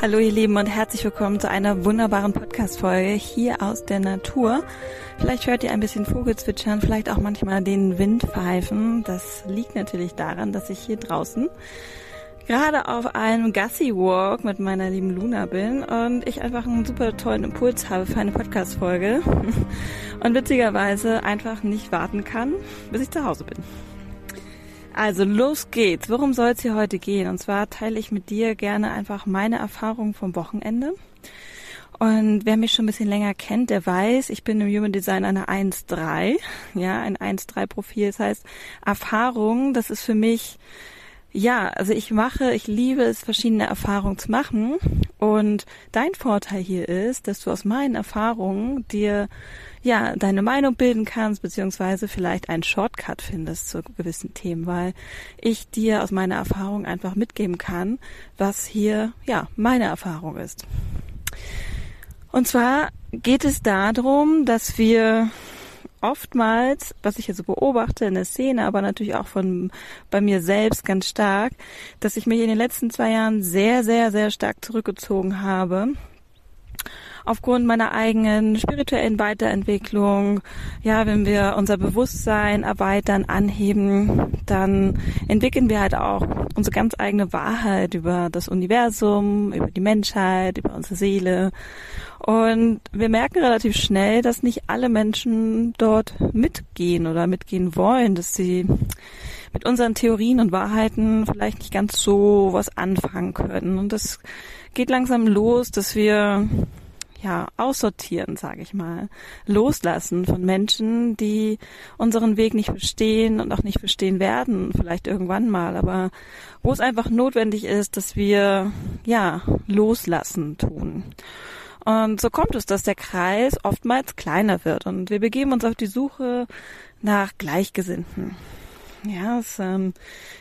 Hallo ihr Lieben und herzlich willkommen zu einer wunderbaren Podcast-Folge hier aus der Natur. Vielleicht hört ihr ein bisschen Vogelzwitschern, vielleicht auch manchmal den Wind pfeifen. Das liegt natürlich daran, dass ich hier draußen gerade auf einem Gassi-Walk mit meiner lieben Luna bin und ich einfach einen super tollen Impuls habe für eine Podcast-Folge und witzigerweise einfach nicht warten kann, bis ich zu Hause bin. Also los geht's. Worum soll es hier heute gehen? Und zwar teile ich mit dir gerne einfach meine Erfahrungen vom Wochenende. Und wer mich schon ein bisschen länger kennt, der weiß, ich bin im Human Design eine 1-3. Ja, ein 1-3-Profil. Das heißt, Erfahrung, das ist für mich ja, also ich mache, ich liebe es, verschiedene Erfahrungen zu machen. Und dein Vorteil hier ist, dass du aus meinen Erfahrungen dir ja deine Meinung bilden kannst, beziehungsweise vielleicht einen Shortcut findest zu gewissen Themen, weil ich dir aus meiner Erfahrung einfach mitgeben kann, was hier ja meine Erfahrung ist. Und zwar geht es darum, dass wir oftmals, was ich jetzt so beobachte in der Szene, aber natürlich auch von bei mir selbst ganz stark, dass ich mich in den letzten zwei Jahren sehr, sehr, sehr stark zurückgezogen habe aufgrund meiner eigenen spirituellen Weiterentwicklung, ja, wenn wir unser Bewusstsein erweitern, anheben, dann entwickeln wir halt auch unsere ganz eigene Wahrheit über das Universum, über die Menschheit, über unsere Seele. Und wir merken relativ schnell, dass nicht alle Menschen dort mitgehen oder mitgehen wollen, dass sie mit unseren Theorien und Wahrheiten vielleicht nicht ganz so was anfangen können. Und das geht langsam los, dass wir ja, aussortieren, sage ich mal, loslassen von Menschen, die unseren Weg nicht verstehen und auch nicht verstehen werden, vielleicht irgendwann mal, aber wo es einfach notwendig ist, dass wir ja loslassen tun. Und so kommt es, dass der Kreis oftmals kleiner wird und wir begeben uns auf die Suche nach Gleichgesinnten. Ja, es, ähm,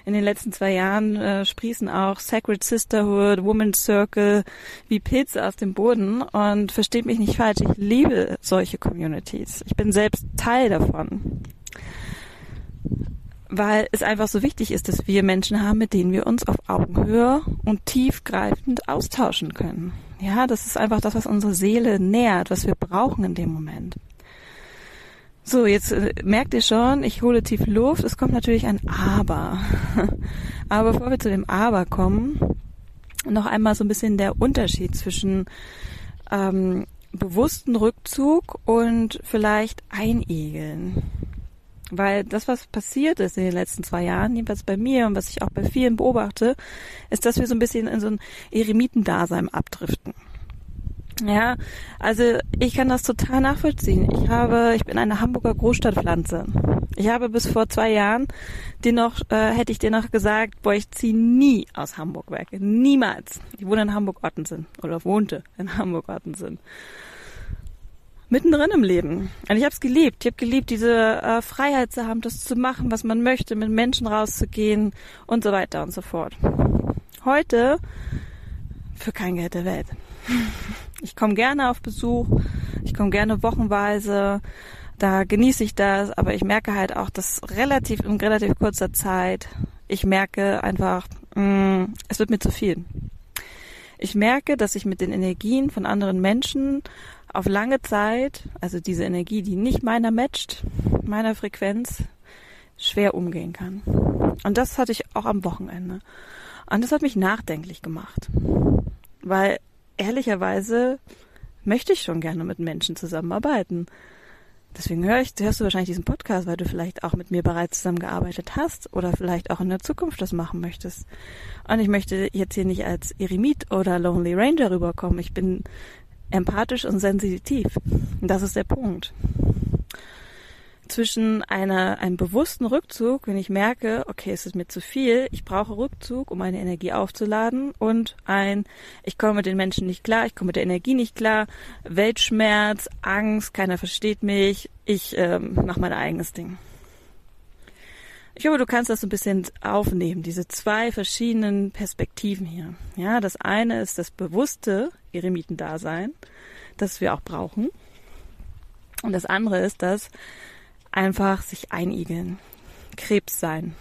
in den letzten zwei Jahren äh, sprießen auch Sacred Sisterhood, Women's Circle wie Pilze aus dem Boden und versteht mich nicht falsch, ich liebe solche Communities. Ich bin selbst Teil davon. Weil es einfach so wichtig ist, dass wir Menschen haben, mit denen wir uns auf Augenhöhe und tiefgreifend austauschen können. Ja, das ist einfach das, was unsere Seele nährt, was wir brauchen in dem Moment. So, jetzt äh, merkt ihr schon, ich hole tief Luft. Es kommt natürlich ein Aber. Aber bevor wir zu dem Aber kommen, noch einmal so ein bisschen der Unterschied zwischen ähm, bewussten Rückzug und vielleicht Einigeln. Weil das, was passiert ist in den letzten zwei Jahren, jedenfalls bei mir und was ich auch bei vielen beobachte, ist, dass wir so ein bisschen in so ein Eremitendasein abdriften. Ja, also ich kann das total nachvollziehen. Ich habe, ich bin eine Hamburger Großstadtpflanze. Ich habe bis vor zwei Jahren dir noch, äh, hätte ich dir noch gesagt, boah, ich ziehe nie aus Hamburg weg. Niemals. Ich wohne in Hamburg-Ottensen oder wohnte in Hamburg-Ottensen. Mittendrin im Leben. Und ich habe es geliebt. Ich habe geliebt, diese äh, Freiheit zu haben, das zu machen, was man möchte, mit Menschen rauszugehen und so weiter und so fort. Heute für kein Geld der Welt. Ich komme gerne auf Besuch, ich komme gerne wochenweise, da genieße ich das, aber ich merke halt auch, dass relativ in relativ kurzer Zeit, ich merke einfach, mh, mm, es wird mir zu viel. Ich merke, dass ich mit den Energien von anderen Menschen auf lange Zeit, also diese Energie, die nicht meiner matcht, meiner Frequenz, schwer umgehen kann. Und das hatte ich auch am Wochenende. Und das hat mich nachdenklich gemacht. Weil ehrlicherweise möchte ich schon gerne mit Menschen zusammenarbeiten. Deswegen hör ich, hörst du wahrscheinlich diesen Podcast, weil du vielleicht auch mit mir bereits zusammengearbeitet hast oder vielleicht auch in der Zukunft das machen möchtest. Und ich möchte jetzt hier nicht als Eremit oder Lonely Ranger rüberkommen. Ich bin empathisch und sensitiv. Und das ist der Punkt zwischen einer, einem bewussten Rückzug, wenn ich merke, okay, es ist mir zu viel, ich brauche Rückzug, um meine Energie aufzuladen und ein, ich komme mit den Menschen nicht klar, ich komme mit der Energie nicht klar, Weltschmerz, Angst, keiner versteht mich, ich ähm, mache mein eigenes Ding. Ich hoffe, du kannst das so ein bisschen aufnehmen, diese zwei verschiedenen Perspektiven hier. Ja, das eine ist das bewusste Eremitendasein, das wir auch brauchen. Und das andere ist das einfach sich einigeln. Krebs sein.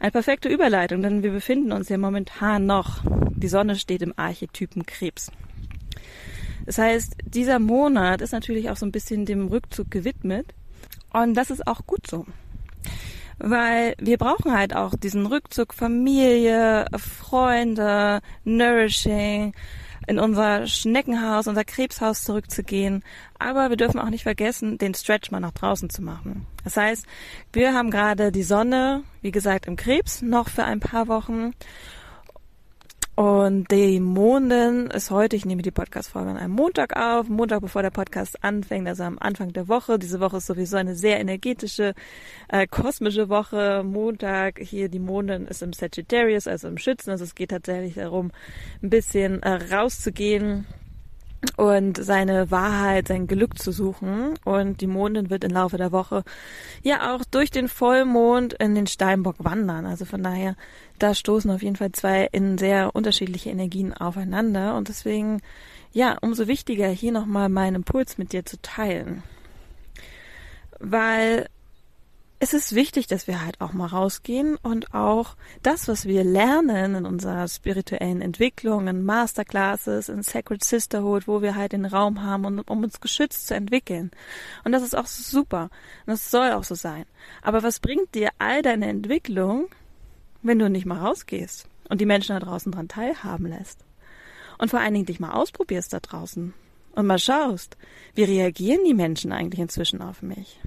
Eine perfekte Überleitung, denn wir befinden uns ja momentan noch, die Sonne steht im Archetypen Krebs. Das heißt, dieser Monat ist natürlich auch so ein bisschen dem Rückzug gewidmet. Und das ist auch gut so. Weil wir brauchen halt auch diesen Rückzug Familie, Freunde, Nourishing, in unser Schneckenhaus, unser Krebshaus zurückzugehen. Aber wir dürfen auch nicht vergessen, den Stretch mal nach draußen zu machen. Das heißt, wir haben gerade die Sonne, wie gesagt, im Krebs noch für ein paar Wochen. Und die Mondin ist heute, ich nehme die Podcast-Folge an einem Montag auf, Montag bevor der Podcast anfängt, also am Anfang der Woche. Diese Woche ist sowieso eine sehr energetische, äh, kosmische Woche. Montag, hier die Mondin ist im Sagittarius, also im Schützen. Also es geht tatsächlich darum, ein bisschen äh, rauszugehen, und seine Wahrheit, sein Glück zu suchen. Und die Mondin wird im Laufe der Woche ja auch durch den Vollmond in den Steinbock wandern. Also von daher, da stoßen auf jeden Fall zwei in sehr unterschiedliche Energien aufeinander. Und deswegen, ja, umso wichtiger hier nochmal meinen Impuls mit dir zu teilen. Weil es ist wichtig, dass wir halt auch mal rausgehen und auch das, was wir lernen in unserer spirituellen Entwicklung, in Masterclasses, in Sacred Sisterhood, wo wir halt den Raum haben, um, um uns geschützt zu entwickeln. Und das ist auch super. Und das soll auch so sein. Aber was bringt dir all deine Entwicklung, wenn du nicht mal rausgehst und die Menschen da draußen dran teilhaben lässt? Und vor allen Dingen dich mal ausprobierst da draußen und mal schaust, wie reagieren die Menschen eigentlich inzwischen auf mich?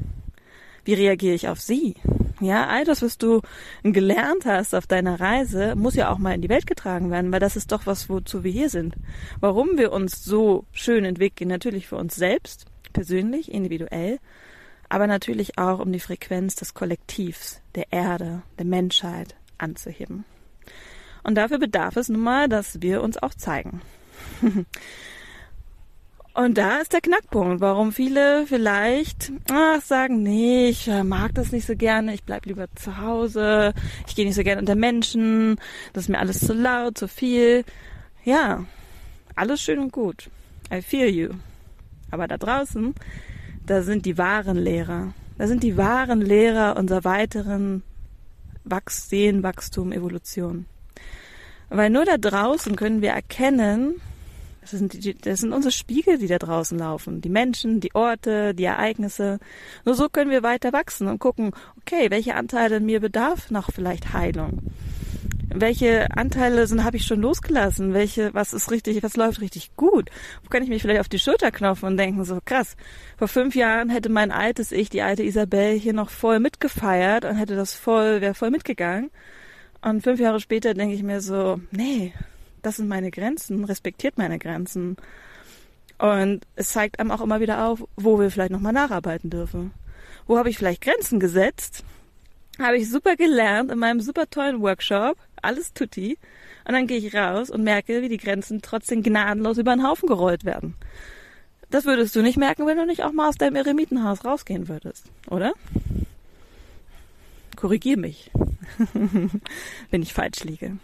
Wie reagiere ich auf sie? Ja, all das, was du gelernt hast auf deiner Reise, muss ja auch mal in die Welt getragen werden, weil das ist doch was, wozu wir hier sind. Warum wir uns so schön entwickeln, natürlich für uns selbst, persönlich, individuell, aber natürlich auch, um die Frequenz des Kollektivs, der Erde, der Menschheit anzuheben. Und dafür bedarf es nun mal, dass wir uns auch zeigen. Und da ist der Knackpunkt, warum viele vielleicht ach, sagen, nee, ich äh, mag das nicht so gerne, ich bleib lieber zu Hause, ich gehe nicht so gerne unter Menschen, das ist mir alles zu laut, zu viel. Ja, alles schön und gut. I feel you. Aber da draußen, da sind die wahren Lehrer. Da sind die wahren Lehrer unserer weiteren Wachs Seelenwachstum, Evolution. Weil nur da draußen können wir erkennen, das sind, die, das sind unsere Spiegel, die da draußen laufen. Die Menschen, die Orte, die Ereignisse. Nur so können wir weiter wachsen und gucken, okay, welche Anteile in mir bedarf noch vielleicht Heilung? Welche Anteile sind, habe ich schon losgelassen? Welche, was ist richtig, was läuft richtig gut? Wo kann ich mich vielleicht auf die Schulter knopfen und denken, so krass, vor fünf Jahren hätte mein altes Ich, die alte Isabel, hier noch voll mitgefeiert und hätte das voll, wäre voll mitgegangen. Und fünf Jahre später denke ich mir so, nee, das sind meine Grenzen, respektiert meine Grenzen. Und es zeigt einem auch immer wieder auf, wo wir vielleicht nochmal nacharbeiten dürfen. Wo habe ich vielleicht Grenzen gesetzt? Habe ich super gelernt in meinem super tollen Workshop, alles tutti. Und dann gehe ich raus und merke, wie die Grenzen trotzdem gnadenlos über den Haufen gerollt werden. Das würdest du nicht merken, wenn du nicht auch mal aus deinem Eremitenhaus rausgehen würdest, oder? Korrigier mich, wenn ich falsch liege.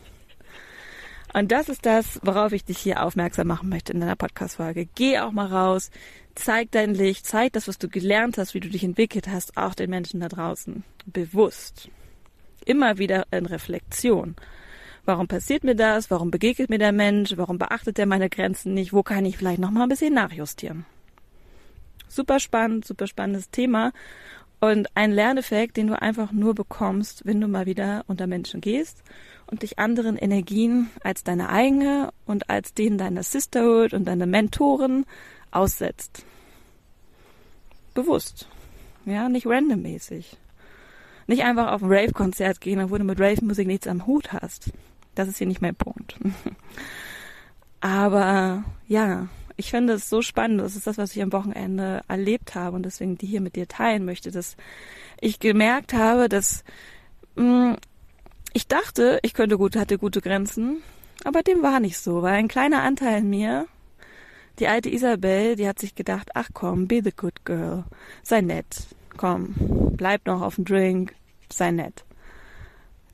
Und das ist das, worauf ich dich hier aufmerksam machen möchte in deiner Podcast-Folge. Geh auch mal raus, zeig dein Licht, zeig das, was du gelernt hast, wie du dich entwickelt hast, auch den Menschen da draußen. Bewusst. Immer wieder in Reflexion. Warum passiert mir das? Warum begegnet mir der Mensch? Warum beachtet er meine Grenzen nicht? Wo kann ich vielleicht noch mal ein bisschen nachjustieren? Super spannend, super spannendes Thema. Und ein Lerneffekt, den du einfach nur bekommst, wenn du mal wieder unter Menschen gehst und dich anderen Energien als deine eigene und als denen deiner Sisterhood und deiner Mentoren aussetzt. Bewusst. Ja, nicht randommäßig. Nicht einfach auf ein Rave-Konzert gehen, obwohl du mit Rave-Musik nichts am Hut hast. Das ist hier nicht mein Punkt. Aber ja, ich finde es so spannend. Das ist das, was ich am Wochenende erlebt habe und deswegen die hier mit dir teilen möchte, dass ich gemerkt habe, dass mh, mm, ich dachte, ich könnte gut, hatte gute Grenzen, aber dem war nicht so, weil ein kleiner Anteil in mir, die alte Isabel, die hat sich gedacht, ach komm, be the good girl, sei nett, komm, bleib noch auf dem Drink, sei nett.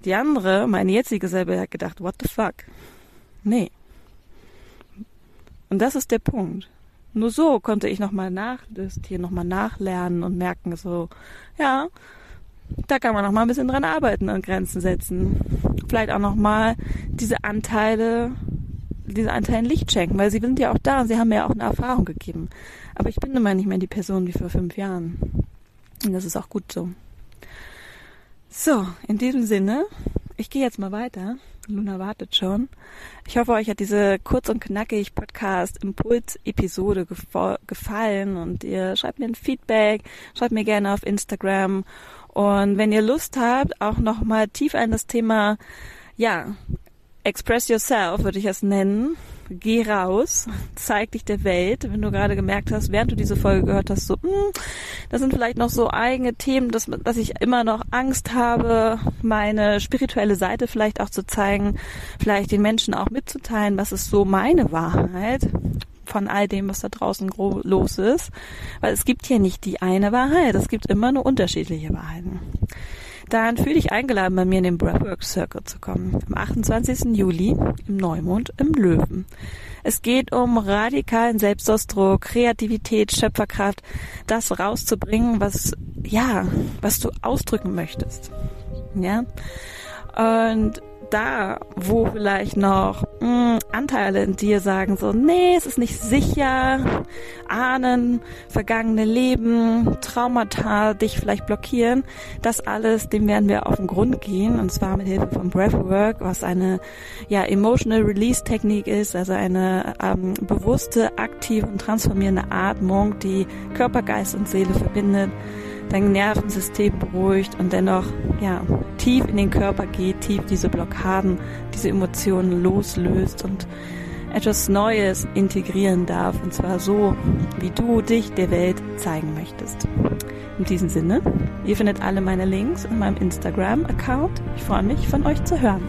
Die andere, meine jetzige Isabel, hat gedacht, what the fuck? Nee. Und das ist der Punkt. Nur so konnte ich nochmal nachjustieren, nochmal nachlernen und merken, so, ja, da kann man noch mal ein bisschen dran arbeiten und Grenzen setzen. Vielleicht auch noch mal diese Anteile, diese Anteile Licht schenken, weil sie sind ja auch da und sie haben mir ja auch eine Erfahrung gegeben. Aber ich bin immer nicht mehr die Person wie vor fünf Jahren. Und das ist auch gut so. So, in diesem Sinne, ich gehe jetzt mal weiter. Luna wartet schon. Ich hoffe, euch hat diese kurz und knackig Podcast Impuls Episode gefallen und ihr schreibt mir ein Feedback, schreibt mir gerne auf Instagram und wenn ihr Lust habt, auch noch mal tief in das Thema, ja, Express Yourself würde ich es nennen. Geh raus, zeig dich der Welt. Wenn du gerade gemerkt hast, während du diese Folge gehört hast, so, mh, hm, das sind vielleicht noch so eigene Themen, dass, dass ich immer noch Angst habe, meine spirituelle Seite vielleicht auch zu zeigen, vielleicht den Menschen auch mitzuteilen, was ist so meine Wahrheit von all dem, was da draußen los ist. Weil es gibt hier nicht die eine Wahrheit, es gibt immer nur unterschiedliche Wahrheiten. Dann fühle ich eingeladen, bei mir in den Breathwork Circle zu kommen. Am 28. Juli im Neumond im Löwen. Es geht um radikalen Selbstausdruck, Kreativität, Schöpferkraft, das rauszubringen, was, ja, was du ausdrücken möchtest. Ja. Und da, wo vielleicht noch mh, hm, Anteile in dir sagen so, nee, es ist nicht sicher, Ahnen, vergangene Leben, Traumata dich vielleicht blockieren, das alles, dem werden wir auf den Grund gehen und zwar mit Hilfe von Breathwork, was eine ja emotional Release Technik ist, also eine ähm, bewusste, aktive und transformierende Atmung, die Körper, Geist und Seele verbindet dein Nervensystem beruhigt und dennoch ja tief in den Körper geht, tief diese Blockaden, diese Emotionen loslöst und etwas Neues integrieren darf und zwar so, wie du dich der Welt zeigen möchtest. In diesem Sinne, ihr findet alle meine Links in meinem Instagram-Account. Ich freue mich, von euch zu hören.